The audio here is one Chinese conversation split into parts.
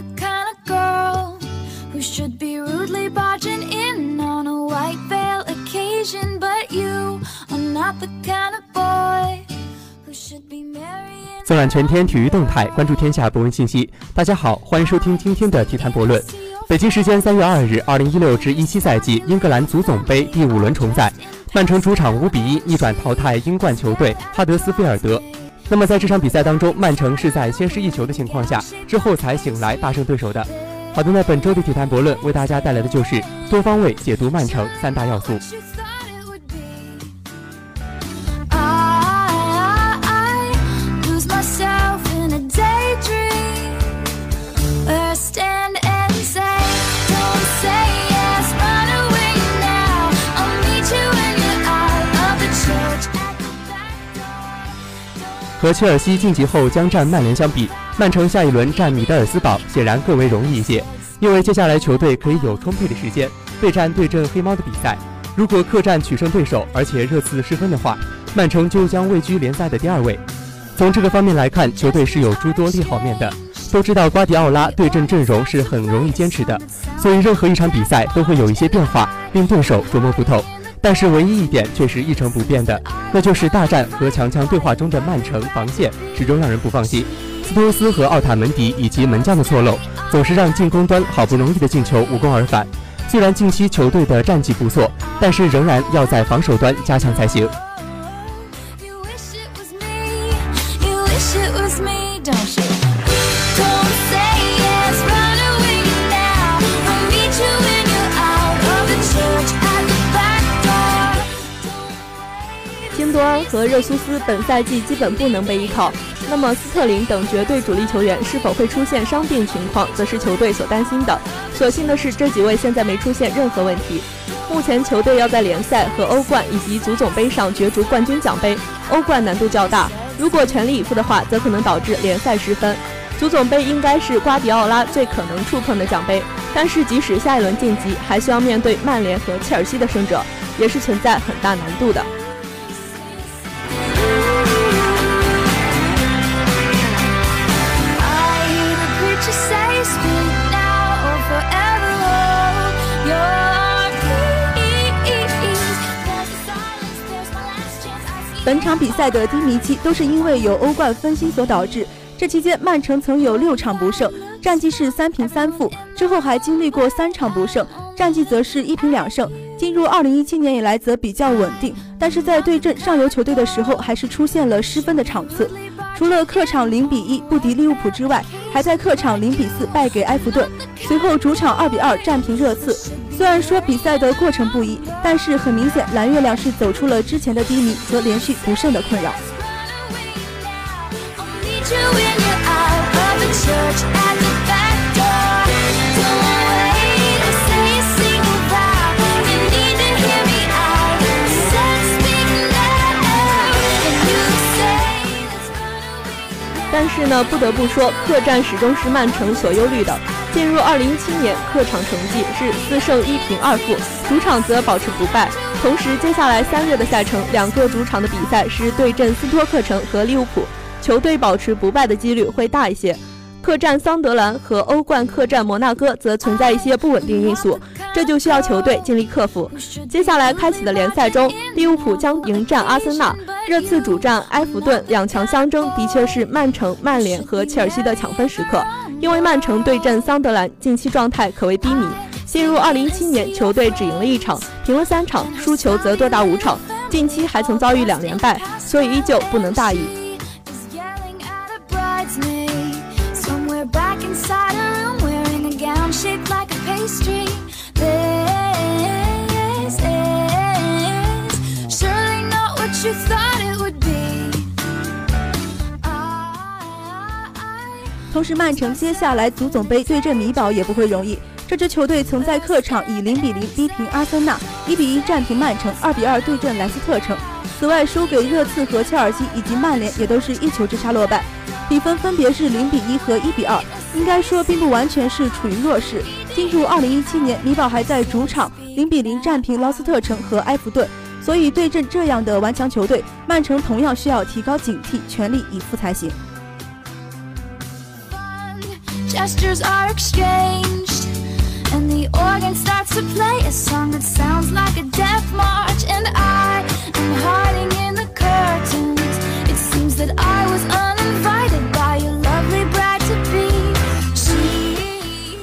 the kind of girl who should be rudely barging in on a white veil occasion, but you are not the kind of boy who should be marrying. 纵览全天体育动态，关注天下博文信息。大家好，欢迎收听今天的体坛博论。北京时间三月二日，二零一六至一七赛季英格兰足总杯第五轮重赛，曼城主场五比一逆转淘汰英冠球队哈德斯菲尔德。那么在这场比赛当中，曼城是在先失一球的情况下，之后才醒来大胜对手的。好的，那本周的体坛博论为大家带来的就是多方位解读曼城三大要素。和切尔西晋级后将战曼联相比，曼城下一轮战米德尔斯堡显然更为容易一些，因为接下来球队可以有充沛的时间备战对阵黑猫的比赛。如果客战取胜对手，而且热刺失分的话，曼城就将位居联赛的第二位。从这个方面来看，球队是有诸多利好面的。都知道瓜迪奥拉对阵阵容是很容易坚持的，所以任何一场比赛都会有一些变化，令对手琢磨不透。但是唯一一点却是一成不变的，那就是大战和强强对话中的曼城防线始终让人不放心。斯托斯和奥塔门迪以及门将的错漏，总是让进攻端好不容易的进球无功而返。虽然近期球队的战绩不错，但是仍然要在防守端加强才行。和热苏斯本赛季基本不能被依靠，那么斯特林等绝对主力球员是否会出现伤病情况，则是球队所担心的。所幸的是，这几位现在没出现任何问题。目前球队要在联赛和欧冠以及足总杯上角逐冠军奖杯，欧冠难度较大，如果全力以赴的话，则可能导致联赛失分。足总杯应该是瓜迪奥拉最可能触碰的奖杯，但是即使下一轮晋级，还需要面对曼联和切尔西的胜者，也是存在很大难度的。本场比赛的低迷期都是因为有欧冠分心所导致。这期间，曼城曾有六场不胜，战绩是三平三负。之后还经历过三场不胜，战绩则是一平两胜。进入二零一七年以来，则比较稳定，但是在对阵上游球队的时候，还是出现了失分的场次。除了客场零比一不敌利物浦之外，还在客场零比四败给埃弗顿，随后主场二比二战平热刺。虽然说比赛的过程不一，但是很明显，蓝月亮是走出了之前的低迷和连续不胜的困扰。但是呢，不得不说，客战始终是曼城所忧虑的。进入二零一七年，客场成绩是四胜一平二负，主场则保持不败。同时，接下来三月的赛程，两个主场的比赛是对阵斯托克城和利物浦，球队保持不败的几率会大一些。客战桑德兰和欧冠客战摩纳哥则存在一些不稳定因素，这就需要球队尽力克服。接下来开启的联赛中，利物浦将迎战阿森纳，热刺主战埃弗顿，两强相争的确是曼城、曼联和切尔西的抢分时刻。因为曼城对阵桑德兰近期状态可谓低迷，进入2017年球队只赢了一场，平了三场，输球则多达五场，近期还曾遭遇两连败，所以依旧不能大意。同时，曼城接下来足总杯对阵米堡也不会容易。这支球队曾在客场以零比零逼平阿森纳，一比一战平曼城，二比二对阵莱斯特城。此外，输给热刺和切尔西以及曼联也都是一球之差落败，比分分别是零比一和一比二。应该说，并不完全是处于弱势。进入二零一七年，米堡还在主场零比零战平劳斯特城和埃弗顿，所以对阵这样的顽强球队，曼城同样需要提高警惕，全力以赴才行。Gestures are exchanged. And the organ starts to play a song that sounds like a death march. And I am hiding in the curtains. It seems that I was uninvited by your lovely bride to be. She.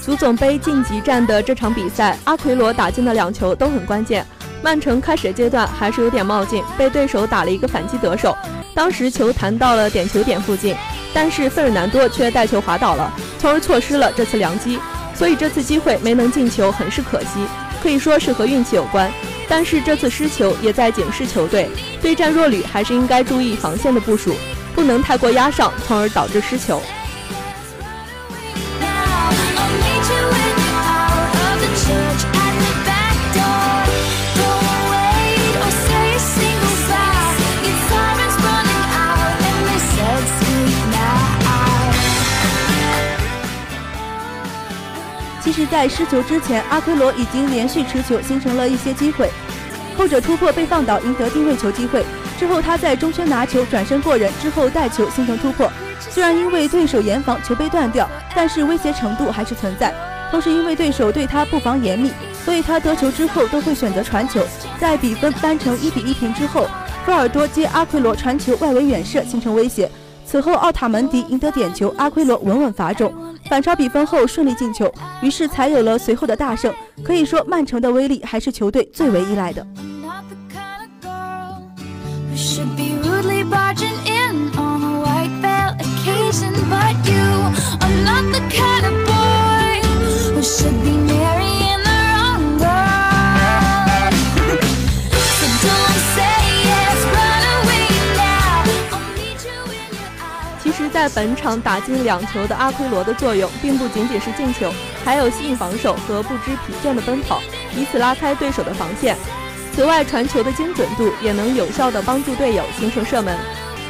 足总杯晋级战的这场比赛，阿奎罗打进的两球都很关键。曼城开始阶段还是有点冒进，被对手打了一个反击得手，当时球弹到了点球点附近，但是费尔南多却带球滑倒了，从而错失了这次良机。所以这次机会没能进球，很是可惜，可以说是和运气有关。但是这次失球也在警示球队，对战弱旅还是应该注意防线的部署，不能太过压上，从而导致失球。在失球之前，阿奎罗已经连续持球，形成了一些机会。后者突破被放倒，赢得定位球机会。之后他在中圈拿球，转身过人，之后带球形成突破。虽然因为对手严防，球被断掉，但是威胁程度还是存在。同时因为对手对他布防严密，所以他得球之后都会选择传球。在比分扳成一比一平之后，费尔多接阿奎罗传球外围远射，形成威胁。此后奥塔门迪赢得点球，阿奎罗稳稳罚中。反超比分后顺利进球，于是才有了随后的大胜。可以说，曼城的威力还是球队最为依赖的。在本场打进两球的阿奎罗的作用，并不仅仅是进球，还有吸引防守和不知疲倦的奔跑，以此拉开对手的防线。此外，传球的精准度也能有效地帮助队友形成射门。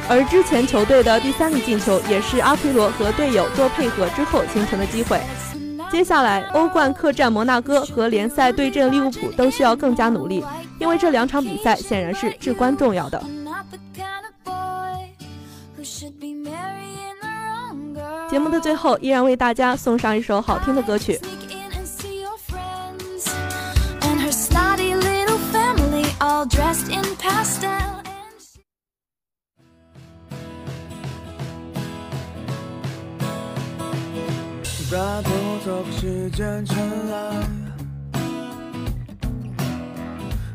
而之前球队的第三个进球，也是阿奎罗和队友做配合之后形成的机会。接下来，欧冠客战摩纳哥和联赛对阵利物浦都需要更加努力，因为这两场比赛显然是至关重要的。节目的最后，依然为大家送上一首好听的歌曲。把偷走时间尘埃，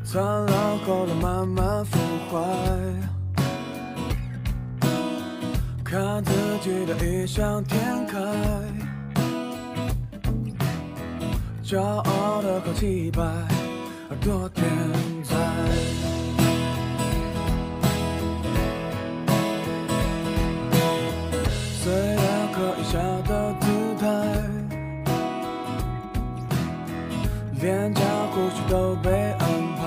苍老后的慢慢腐坏。看自己的异想天开，骄傲的好气派，多天才。虽然可以下的姿态，脸颊胡须都被安排，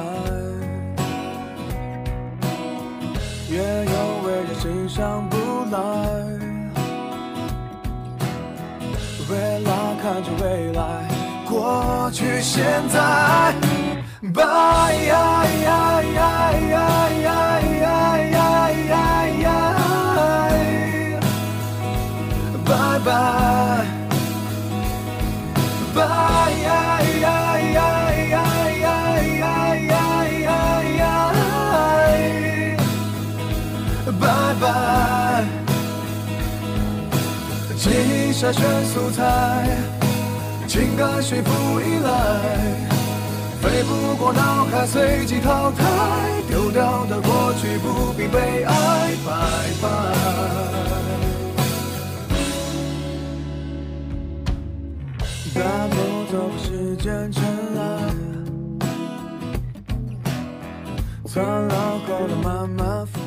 也有为人欣赏。来，未来看着未来，过去现在，拜记忆筛选素材，情感驯服依赖，飞不过脑海，随即淘汰。丢掉的过去不必被爱，拜拜。把偷走时间尘埃，苍老后的慢慢腐。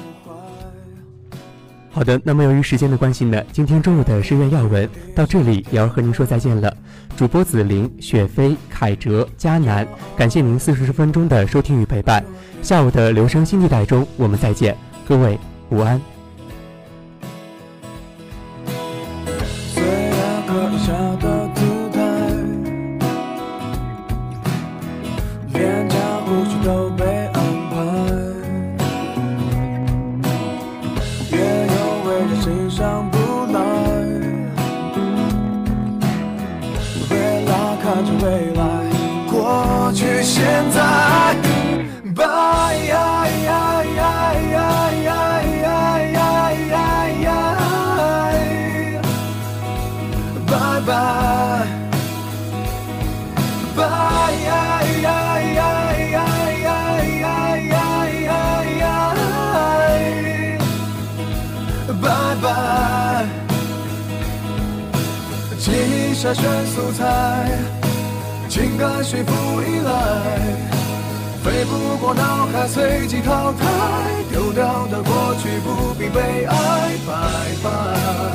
好的，那么由于时间的关系呢，今天中午的深院要闻到这里也要和您说再见了。主播紫菱、雪飞、凯哲、佳楠，感谢您四十分钟的收听与陪伴。下午的留声新地带中，我们再见，各位午安。看着未来，过去，现在。拜拜拜拜拜，记忆筛选素材，情感随风依赖，飞不过脑海，随即淘汰，丢掉的过去不必被爱，拜拜。